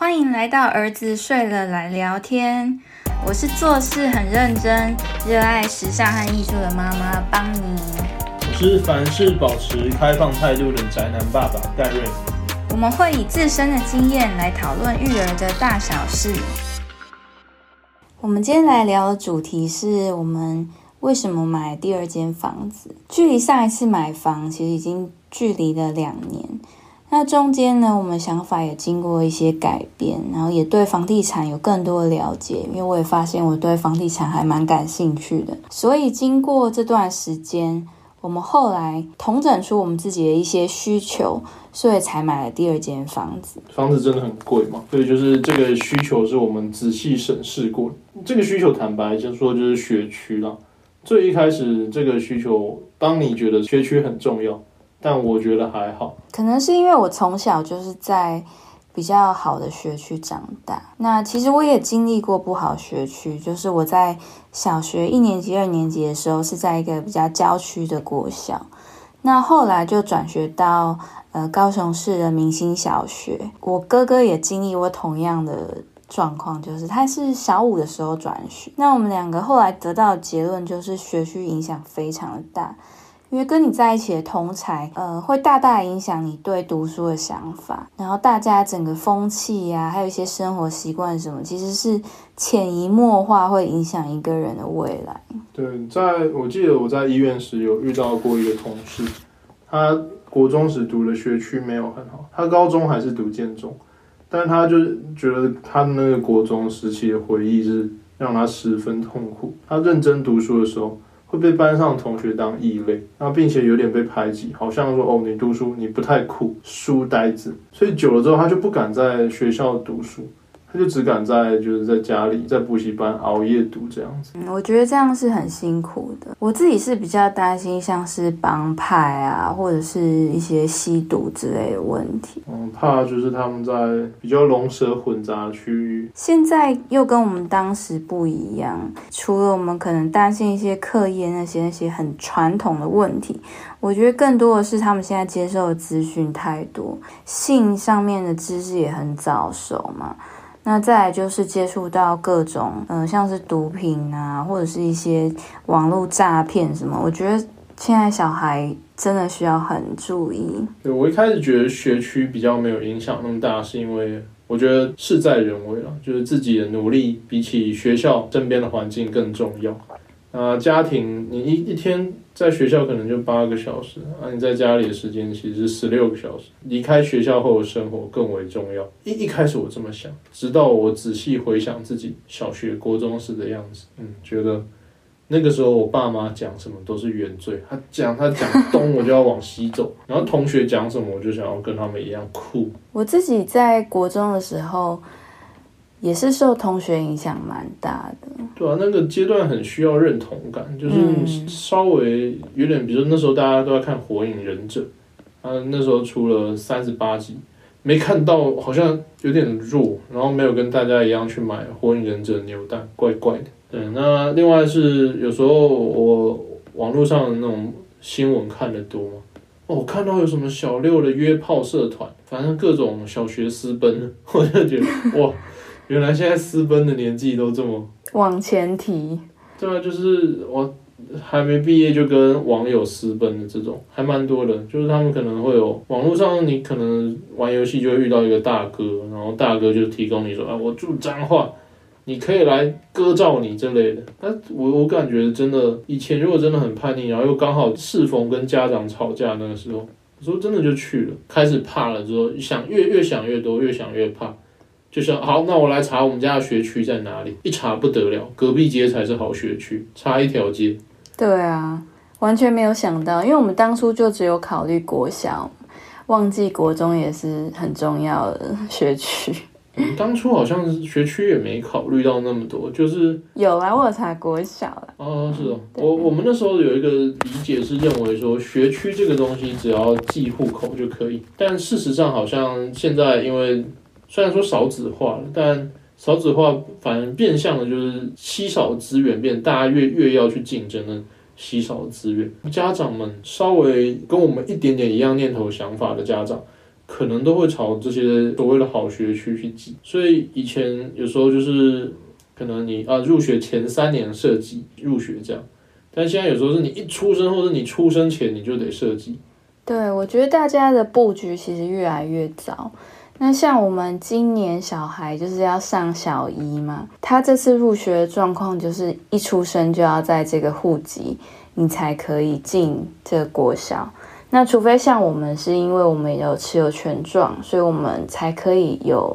欢迎来到儿子睡了来聊天。我是做事很认真、热爱时尚和艺术的妈妈邦尼。我是凡事保持开放态度的宅男爸爸戴瑞。我们会以自身的经验来讨论育儿的大小事。我们今天来聊的主题是我们为什么买第二间房子。距离上一次买房，其实已经距离了两年。那中间呢，我们想法也经过一些改变，然后也对房地产有更多的了解，因为我也发现我对房地产还蛮感兴趣的。所以经过这段时间，我们后来统整出我们自己的一些需求，所以才买了第二间房子。房子真的很贵嘛，所以就是这个需求是我们仔细审视过。这个需求坦白先说就是学区啦。最一开始这个需求，当你觉得学区很重要。但我觉得还好，可能是因为我从小就是在比较好的学区长大。那其实我也经历过不好学区，就是我在小学一年级、二年级的时候是在一个比较郊区的国小，那后来就转学到呃高雄市的明星小学。我哥哥也经历过同样的状况，就是他是小五的时候转学。那我们两个后来得到的结论就是学区影响非常的大。因为跟你在一起的同才，呃，会大大影响你对读书的想法。然后大家整个风气呀，还有一些生活习惯什么，其实是潜移默化会影响一个人的未来。对，在我记得我在医院时有遇到过一个同事，他国中时读的学区没有很好，他高中还是读建中，但他就觉得他那个国中时期的回忆是让他十分痛苦。他认真读书的时候。会被班上同学当异类，那并且有点被排挤，好像说哦，你读书你不太酷，书呆子，所以久了之后，他就不敢在学校读书。他就只敢在就是在家里在补习班熬夜读这样子。嗯，我觉得这样是很辛苦的。我自己是比较担心像是帮派啊，或者是一些吸毒之类的问题。嗯，怕就是他们在比较龙蛇混杂区域。现在又跟我们当时不一样，除了我们可能担心一些课业那些那些很传统的问题，我觉得更多的是他们现在接受的资讯太多，性上面的知识也很早熟嘛。那再来就是接触到各种，嗯，像是毒品啊，或者是一些网络诈骗什么，我觉得现在小孩真的需要很注意。对我一开始觉得学区比较没有影响那么大，是因为我觉得事在人为了，就是自己的努力比起学校身边的环境更重要。啊，家庭，你一一天在学校可能就八个小时，啊，你在家里的时间其实是十六个小时。离开学校后的生活更为重要。一一开始我这么想，直到我仔细回想自己小学、国中时的样子，嗯，觉得那个时候我爸妈讲什么都是原罪。他讲他讲东，我就要往西走；然后同学讲什么，我就想要跟他们一样酷。我自己在国中的时候。也是受同学影响蛮大的，对啊，那个阶段很需要认同感，就是稍微有点，比如说那时候大家都在看《火影忍者》，啊，那时候出了三十八集，没看到，好像有点弱，然后没有跟大家一样去买《火影忍者》扭蛋，怪怪的。对，那另外是有时候我网络上那种新闻看的多嘛，哦，我看到有什么小六的约炮社团，反正各种小学私奔，我就觉得哇。原来现在私奔的年纪都这么往前提，对啊，就是我还没毕业就跟网友私奔的这种还蛮多的，就是他们可能会有网络上你可能玩游戏就会遇到一个大哥，然后大哥就提供你说啊，我住彰化，你可以来割照你之类的。那我我感觉真的以前如果真的很叛逆，然后又刚好适逢跟家长吵架那个时候，有时候真的就去了，开始怕了之后想越越想越多，越想越怕。就是好，那我来查我们家的学区在哪里？一查不得了，隔壁街才是好学区，差一条街。对啊，完全没有想到，因为我们当初就只有考虑国小，忘记国中也是很重要的学区。当初好像学区也没考虑到那么多，就是有啊，我查国小了。哦，是哦，我我们那时候有一个理解是认为说学区这个东西只要记户口就可以，但事实上好像现在因为。虽然说少子化了，但少子化反而变相的就是稀少资源变，大家越越要去竞争的稀少资源。家长们稍微跟我们一点点一样念头想法的家长，可能都会朝这些所谓的好学区去挤。所以以前有时候就是可能你啊入学前三年设计入学这样，但现在有时候是你一出生或者你出生前你就得设计。对，我觉得大家的布局其实越来越早。那像我们今年小孩就是要上小一嘛，他这次入学的状况就是一出生就要在这个户籍，你才可以进这个国小。那除非像我们是因为我们有持有权状，所以我们才可以有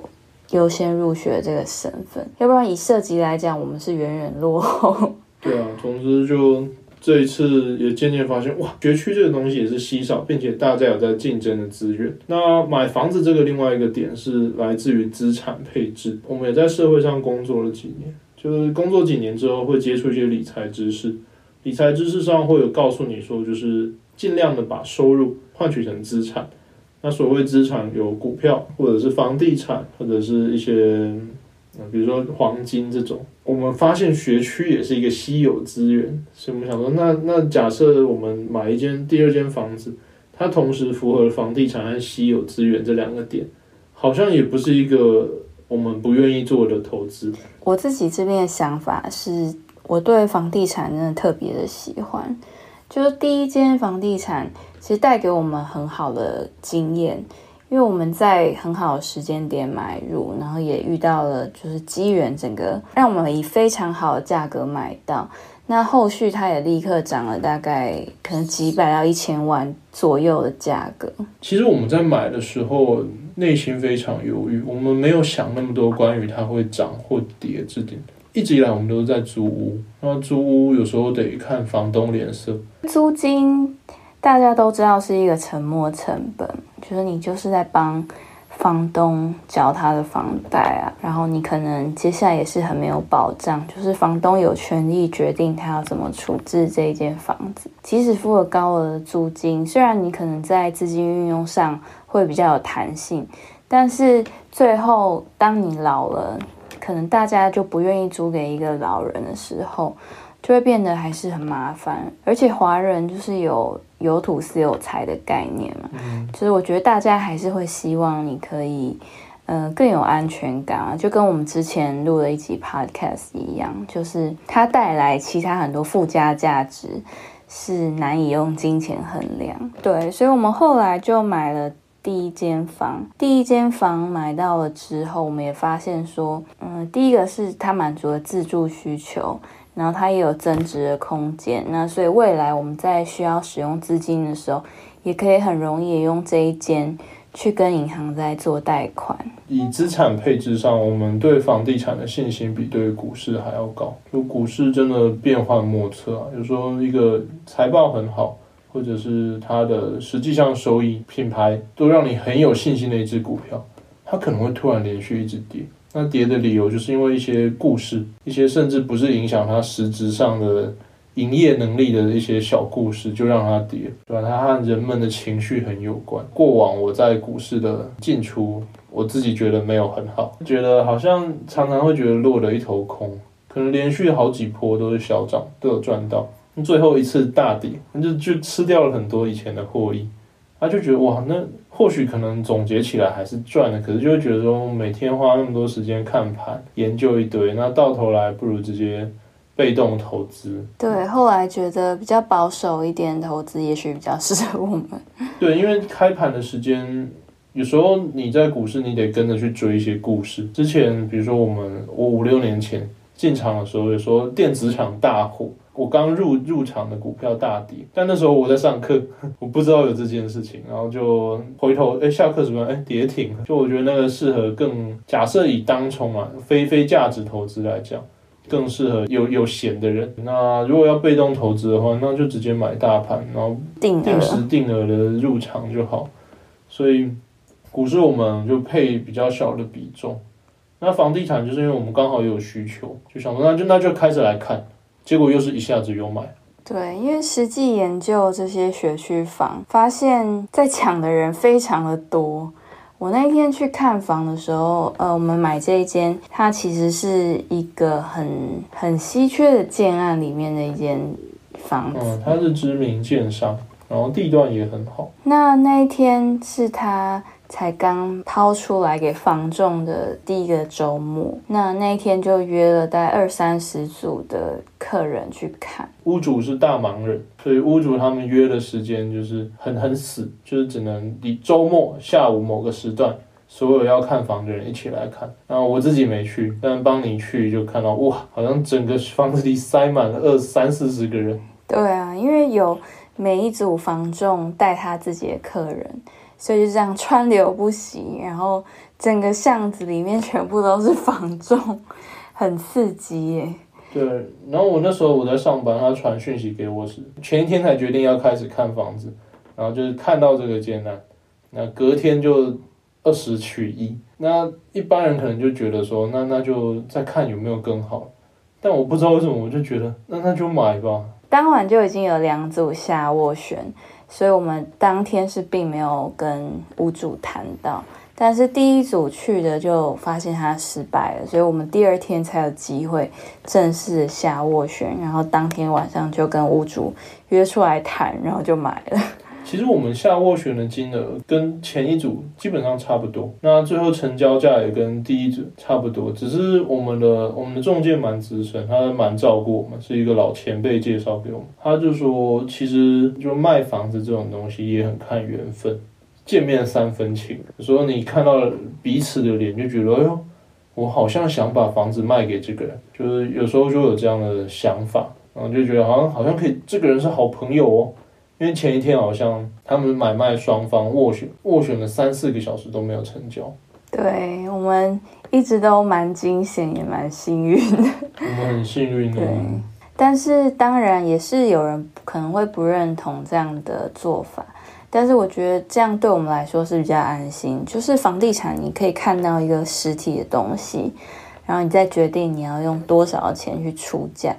优先入学这个身份，要不然以涉及来讲，我们是远远落后。对啊，总之就。这一次也渐渐发现，哇，学区这个东西也是稀少，并且大家有在竞争的资源。那买房子这个另外一个点是来自于资产配置。我们也在社会上工作了几年，就是工作几年之后会接触一些理财知识。理财知识上会有告诉你说，就是尽量的把收入换取成资产。那所谓资产有股票，或者是房地产，或者是一些。比如说黄金这种，我们发现学区也是一个稀有资源，所以我们想说，那那假设我们买一间第二间房子，它同时符合房地产和稀有资源这两个点，好像也不是一个我们不愿意做的投资。我自己这边的想法是，我对房地产真的特别的喜欢，就是第一间房地产其实带给我们很好的经验。因为我们在很好的时间点买入，然后也遇到了就是机缘，整个让我们以非常好的价格买到。那后续它也立刻涨了大概可能几百到一千万左右的价格。其实我们在买的时候内心非常犹豫，我们没有想那么多关于它会涨或跌这点。一直以来我们都是在租屋，那租屋有时候得看房东脸色，租金。大家都知道是一个沉没成本，就是你就是在帮房东交他的房贷啊，然后你可能接下来也是很没有保障，就是房东有权利决定他要怎么处置这一间房子，即使付了高额的租金，虽然你可能在资金运用上会比较有弹性，但是最后当你老了，可能大家就不愿意租给一个老人的时候。就会变得还是很麻烦，而且华人就是有有土私有财的概念嘛，就是我觉得大家还是会希望你可以，呃，更有安全感啊，就跟我们之前录了一集 podcast 一样，就是它带来其他很多附加价值是难以用金钱衡量。对，所以我们后来就买了第一间房，第一间房买到了之后，我们也发现说，嗯，第一个是它满足了自住需求。然后它也有增值的空间，那所以未来我们在需要使用资金的时候，也可以很容易用这一间去跟银行在做贷款。以资产配置上，我们对房地产的信心比对股市还要高。就股市真的变幻莫测啊，有时候一个财报很好，或者是它的实际上收益、品牌都让你很有信心的一只股票，它可能会突然连续一直跌。那跌的理由就是因为一些故事，一些甚至不是影响它实质上的营业能力的一些小故事，就让它跌，对吧？它和人们的情绪很有关。过往我在股市的进出，我自己觉得没有很好，觉得好像常常会觉得落了一头空，可能连续好几波都是小涨，都有赚到，最后一次大跌，那就就吃掉了很多以前的获益，他就觉得哇，那。或许可能总结起来还是赚的，可是就会觉得说每天花那么多时间看盘研究一堆，那到头来不如直接被动投资。对，后来觉得比较保守一点投资，也许比较适合我们。对，因为开盘的时间有时候你在股市，你得跟着去追一些故事。之前比如说我们我五六年前进场的时候，有说电子厂大火。我刚入入场的股票大跌，但那时候我在上课，我不知道有这件事情，然后就回头，哎，下课什么，哎，跌停，就我觉得那个适合更假设以当冲啊，非非价值投资来讲，更适合有有闲的人。那如果要被动投资的话，那就直接买大盘，然后定定时定额的入场就好。所以股市我们就配比较小的比重，那房地产就是因为我们刚好有需求，就想说那就那就开始来看。结果又是一下子又买，对，因为实际研究这些学区房，发现在抢的人非常的多。我那天去看房的时候，呃，我们买这一间，它其实是一个很很稀缺的建案里面的一间房子。它是知名建商，然后地段也很好。那那一天是他才刚掏出来给房仲的第一个周末，那那一天就约了大概二三十组的客人去看。屋主是大忙人，所以屋主他们约的时间就是很很死，就是只能以周末下午某个时段，所有要看房的人一起来看。然后我自己没去，但帮你去就看到哇，好像整个房子里塞满了二三四十个人。对啊，因为有每一组房仲带他自己的客人。所以就这样川流不息，然后整个巷子里面全部都是房仲，很刺激耶。对，然后我那时候我在上班，他传讯息给我时，前一天才决定要开始看房子，然后就是看到这个艰难，那隔天就二十取一。那一般人可能就觉得说，那那就再看有没有更好，但我不知道为什么，我就觉得那那就买吧。当晚就已经有两组下斡旋。所以我们当天是并没有跟屋主谈到，但是第一组去的就发现他失败了，所以我们第二天才有机会正式下斡旋，然后当天晚上就跟屋主约出来谈，然后就买了。其实我们下斡旋的金额跟前一组基本上差不多，那最后成交价也跟第一组差不多，只是我们的我们的中介蛮资深，他蛮照顾我们，是一个老前辈介绍给我们。他就说，其实就卖房子这种东西也很看缘分，见面三分情。说你看到彼此的脸，就觉得哎呦，我好像想把房子卖给这个人，就是有时候就有这样的想法，然后就觉得好像好像可以，这个人是好朋友哦。因为前一天好像他们买卖双方斡旋斡旋了三四个小时都没有成交，对我们一直都蛮惊险也蛮幸运的。我们很幸运的。对，但是当然也是有人可能会不认同这样的做法，但是我觉得这样对我们来说是比较安心。就是房地产你可以看到一个实体的东西，然后你再决定你要用多少钱去出价。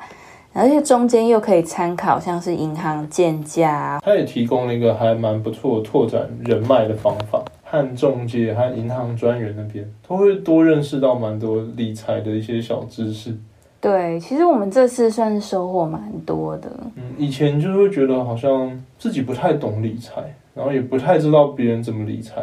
而且中间又可以参考，像是银行建价，他也提供了一个还蛮不错拓展人脉的方法，和中介和银行专员那边都会多认识到蛮多理财的一些小知识。对，其实我们这次算是收获蛮多的。嗯，以前就会觉得好像自己不太懂理财，然后也不太知道别人怎么理财。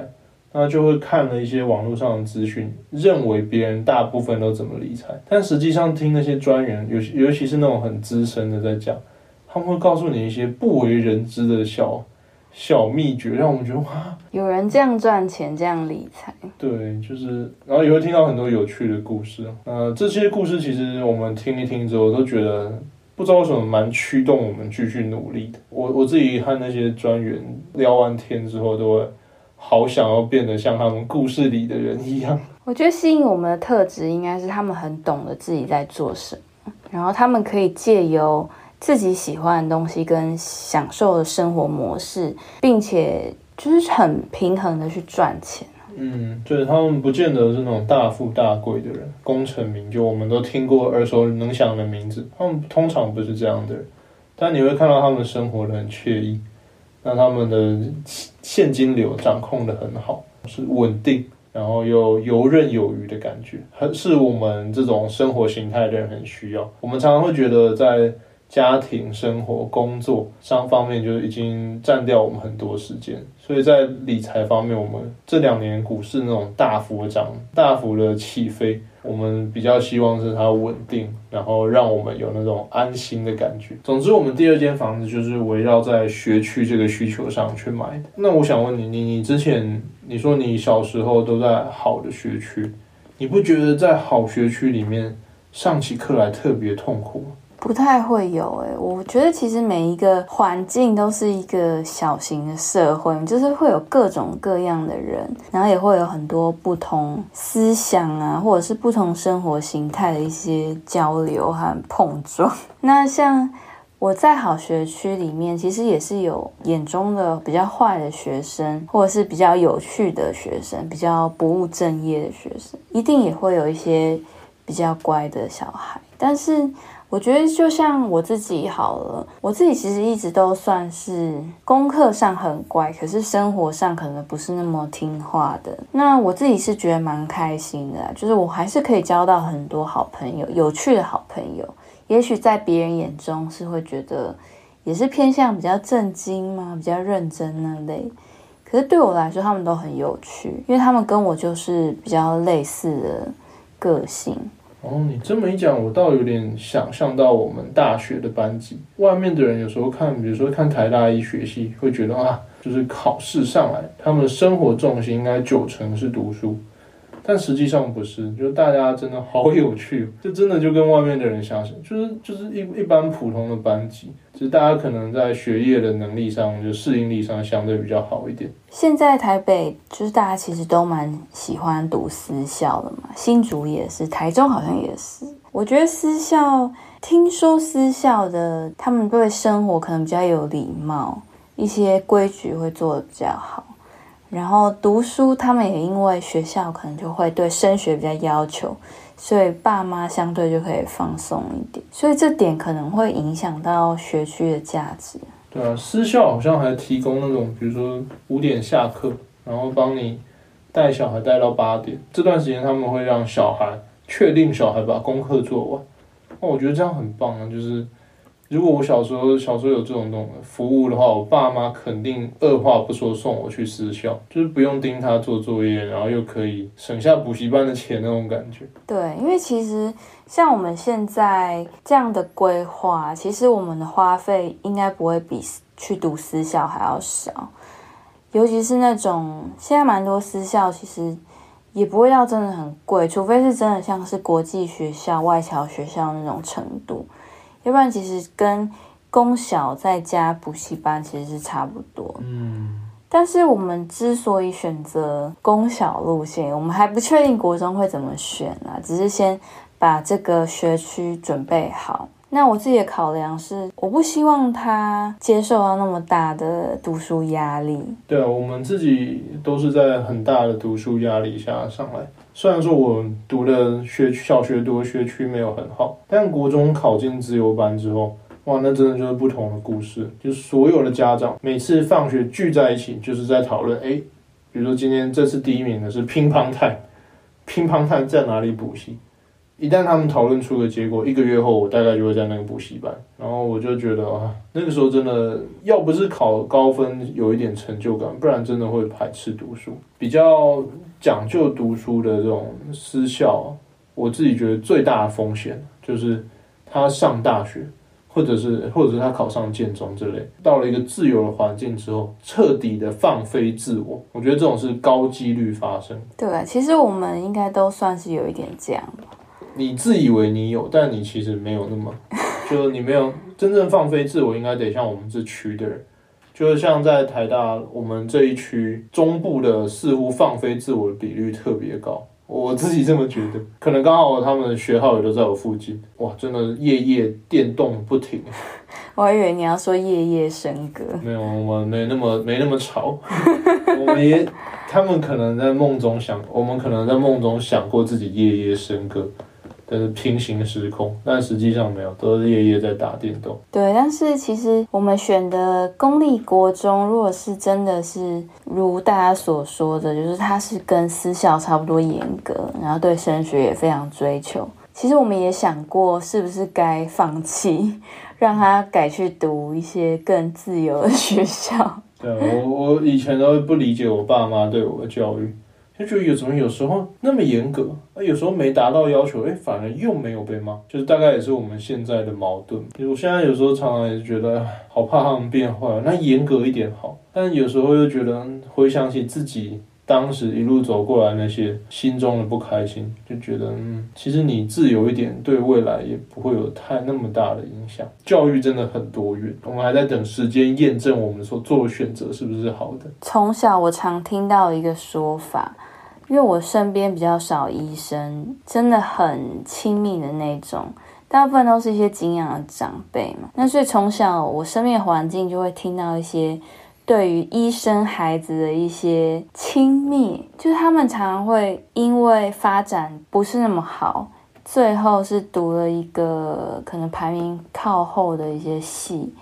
那就会看了一些网络上的资讯，认为别人大部分都怎么理财，但实际上听那些专员，尤尤其是那种很资深的在讲，他们会告诉你一些不为人知的小小秘诀，让我们觉得哇，有人这样赚钱，这样理财。对，就是，然后也会听到很多有趣的故事。呃，这些故事其实我们听一听之后，都觉得不知道为什么蛮驱动我们继续努力的。我我自己和那些专员聊完天之后，都会。好想要变得像他们故事里的人一样。我觉得吸引我们的特质应该是他们很懂得自己在做什么，然后他们可以借由自己喜欢的东西跟享受的生活模式，并且就是很平衡的去赚钱。嗯，就是他们不见得是那种大富大贵的人，功成名就，我们都听过耳熟能详的名字。他们通常不是这样的人，但你会看到他们生活的很惬意。那他们的现金流掌控的很好，是稳定，然后又游刃有余的感觉，很是我们这种生活形态的人很需要。我们常常会觉得在家庭生活、工作上方面就已经占掉我们很多时间，所以在理财方面，我们这两年股市那种大幅的涨、大幅的起飞。我们比较希望是它稳定，然后让我们有那种安心的感觉。总之，我们第二间房子就是围绕在学区这个需求上去买的。那我想问你，你你之前你说你小时候都在好的学区，你不觉得在好学区里面上起课来特别痛苦吗？不太会有诶，我觉得其实每一个环境都是一个小型的社会，就是会有各种各样的人，然后也会有很多不同思想啊，或者是不同生活形态的一些交流和碰撞。那像我在好学区里面，其实也是有眼中的比较坏的学生，或者是比较有趣的学生，比较不务正业的学生，一定也会有一些比较乖的小孩，但是。我觉得就像我自己好了，我自己其实一直都算是功课上很乖，可是生活上可能不是那么听话的。那我自己是觉得蛮开心的，就是我还是可以交到很多好朋友，有趣的好朋友。也许在别人眼中是会觉得，也是偏向比较正经嘛，比较认真那类。可是对我来说，他们都很有趣，因为他们跟我就是比较类似的个性。哦，你这么一讲，我倒有点想象到我们大学的班级。外面的人有时候看，比如说看台大医学系，会觉得啊，就是考试上来，他们的生活重心应该九成是读书。但实际上不是，就是大家真的好有趣，就真的就跟外面的人相似，就是就是一一般普通的班级，就是大家可能在学业的能力上，就适应力上相对比较好一点。现在台北就是大家其实都蛮喜欢读私校的嘛，新竹也是，台中好像也是。我觉得私校，听说私校的他们对生活可能比较有礼貌，一些规矩会做的比较好。然后读书，他们也因为学校可能就会对升学比较要求，所以爸妈相对就可以放松一点，所以这点可能会影响到学区的价值。对啊，私校好像还提供那种，比如说五点下课，然后帮你带小孩带到八点，这段时间他们会让小孩确定小孩把功课做完。那我觉得这样很棒啊，就是。如果我小时候小时候有这种东服务的话，我爸妈肯定二话不说送我去私校，就是不用盯他做作业，然后又可以省下补习班的钱那种感觉。对，因为其实像我们现在这样的规划，其实我们的花费应该不会比去读私校还要少，尤其是那种现在蛮多私校其实也不会到真的很贵，除非是真的像是国际学校、外侨学校那种程度。要不然其实跟公小在加补习班其实是差不多。嗯，但是我们之所以选择公小路线，我们还不确定国中会怎么选啊，只是先把这个学区准备好。那我自己的考量是，我不希望他接受到那么大的读书压力。对啊，我们自己都是在很大的读书压力下上来。虽然说我读的学小学读的学区没有很好，但国中考进自由班之后，哇，那真的就是不同的故事。就是所有的家长每次放学聚在一起，就是在讨论，哎，比如说今天这次第一名的是乒乓泰，乒乓泰在哪里补习？一旦他们讨论出个结果，一个月后我大概就会在那个补习班，然后我就觉得啊，那个时候真的要不是考高分有一点成就感，不然真的会排斥读书。比较讲究读书的这种私校，我自己觉得最大的风险就是他上大学，或者是或者是他考上建中之类，到了一个自由的环境之后，彻底的放飞自我，我觉得这种是高几率发生。对，其实我们应该都算是有一点这样。你自以为你有，但你其实没有那么，就你没有真正放飞自我，应该得像我们这区的人，就是像在台大我们这一区中部的，似乎放飞自我的比率特别高。我自己这么觉得，可能刚好他们的学号也都在我附近，哇，真的夜夜电动不停。我还以为你要说夜夜笙歌，没有，我们没那么没那么吵。我们也，他们可能在梦中想，我们可能在梦中想过自己夜夜笙歌。是平行时空，但实际上没有，都是夜夜在打电动。对，但是其实我们选的公立国中，如果是真的是如大家所说的，就是它是跟私校差不多严格，然后对升学也非常追求。其实我们也想过，是不是该放弃，让他改去读一些更自由的学校。对我，我以前都不理解我爸妈对我的教育。就觉得有什么有时候那么严格，啊，有时候没达到要求，哎，反而又没有被骂，就是大概也是我们现在的矛盾。我现在有时候常常也是觉得，好怕他们变坏，那严格一点好。但有时候又觉得，回想起自己当时一路走过来那些心中的不开心，就觉得，嗯，其实你自由一点，对未来也不会有太那么大的影响。教育真的很多元，我们还在等时间验证我们所做的选择是不是好的。从小我常听到一个说法。因为我身边比较少医生，真的很亲密的那种，大部分都是一些敬仰的长辈嘛。那所以从小我身边环境就会听到一些对于医生孩子的一些亲密，就是他们常常会因为发展不是那么好，最后是读了一个可能排名靠后的一些系。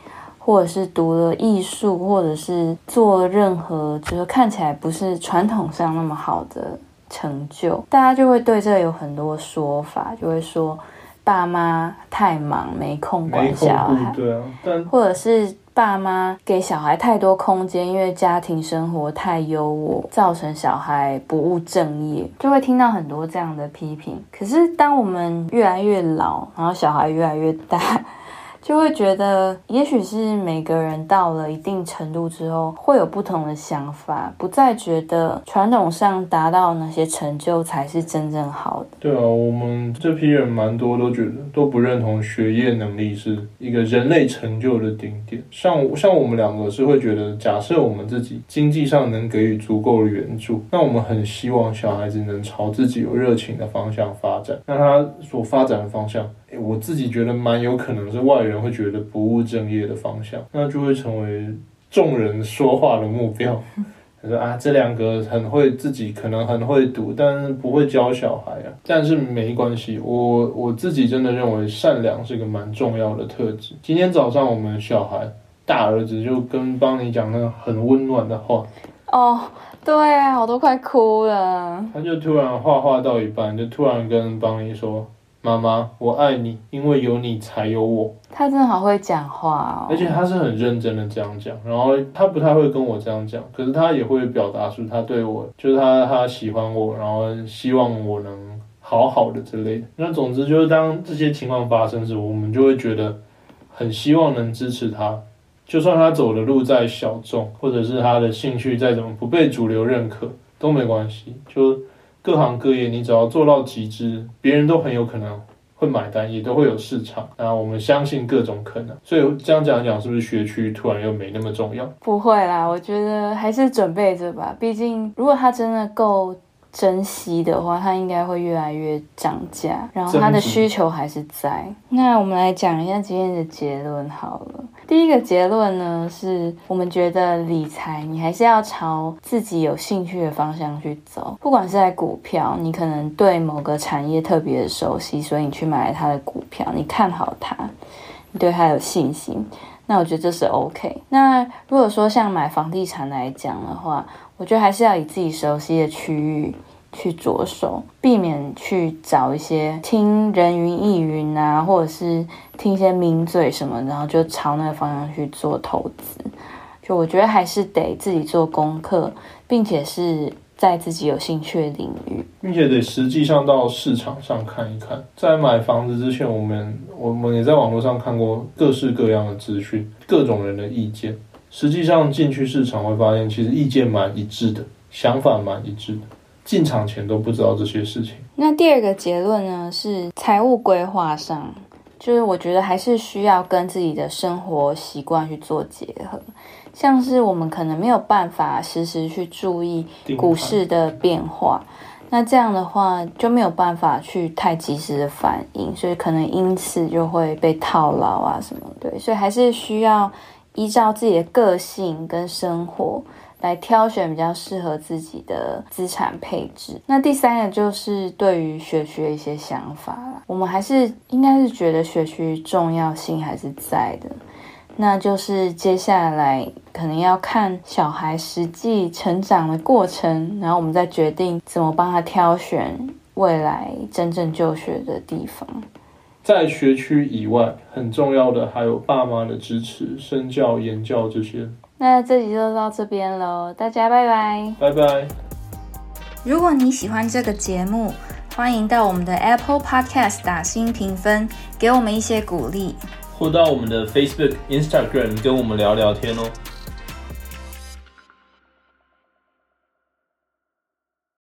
或者是读了艺术，或者是做任何就是看起来不是传统上那么好的成就，大家就会对这有很多说法，就会说爸妈太忙没空管小孩，对啊，但或者是爸妈给小孩太多空间，因为家庭生活太优渥，造成小孩不务正业，就会听到很多这样的批评。可是当我们越来越老，然后小孩越来越大，就会觉得，也许是每个人到了一定程度之后，会有不同的想法，不再觉得传统上达到哪些成就才是真正好的。对啊，我们这批人蛮多都觉得都不认同学业能力是一个人类成就的顶点。像像我们两个是会觉得，假设我们自己经济上能给予足够的援助，那我们很希望小孩子能朝自己有热情的方向发展。那他所发展的方向，我自己觉得蛮有可能是外人会觉得不务正业的方向，那就会成为众人说话的目标。他 说啊，这两个很会自己可能很会读，但是不会教小孩啊。但是没关系，我我自己真的认为善良是个蛮重要的特质。今天早上我们小孩大儿子就跟邦尼讲那个很温暖的话，哦，对啊，我都快哭了。他就突然画画到一半，就突然跟邦尼说：“妈妈，我爱你，因为有你才有我。”他真的好会讲话哦，而且他是很认真的这样讲，然后他不太会跟我这样讲，可是他也会表达出他对我，就是他他喜欢我，然后希望我能好好的之类的。那总之就是当这些情况发生时，我们就会觉得很希望能支持他，就算他走的路再小众，或者是他的兴趣再怎么不被主流认可都没关系，就各行各业你只要做到极致，别人都很有可能。会买单，也都会有市场。那我们相信各种可能，所以这样讲讲，是不是学区突然又没那么重要？不会啦，我觉得还是准备着吧。毕竟，如果他真的够珍惜的话，它应该会越来越涨价，然后它的需求还是在。那我们来讲一下今天的结论好了。第一个结论呢，是我们觉得理财你还是要朝自己有兴趣的方向去走，不管是在股票，你可能对某个产业特别的熟悉，所以你去买了它的股票，你看好它，你对它有信心。那我觉得这是 OK。那如果说像买房地产来讲的话，我觉得还是要以自己熟悉的区域去着手，避免去找一些听人云亦云啊，或者是听一些名嘴什么，然后就朝那个方向去做投资。就我觉得还是得自己做功课，并且是在自己有兴趣的领域，并且得实际上到市场上看一看。在买房子之前，我们我们也在网络上看过各式各样的资讯，各种人的意见。实际上进去市场会发现，其实意见蛮一致的，想法蛮一致的。进场前都不知道这些事情。那第二个结论呢，是财务规划上，就是我觉得还是需要跟自己的生活习惯去做结合。像是我们可能没有办法时时去注意股市的变化，那这样的话就没有办法去太及时的反应，所以可能因此就会被套牢啊什么。对，所以还是需要依照自己的个性跟生活来挑选比较适合自己的资产配置。那第三个就是对于学区的一些想法啦，我们还是应该是觉得学区重要性还是在的。那就是接下来可能要看小孩实际成长的过程，然后我们再决定怎么帮他挑选未来真正就学的地方。在学区以外，很重要的还有爸妈的支持、身教、言教这些。那这集就到这边喽，大家拜拜，拜拜。如果你喜欢这个节目，欢迎到我们的 Apple Podcast 打新评分，给我们一些鼓励。或到我们的 Facebook、Instagram 跟我们聊聊天哦。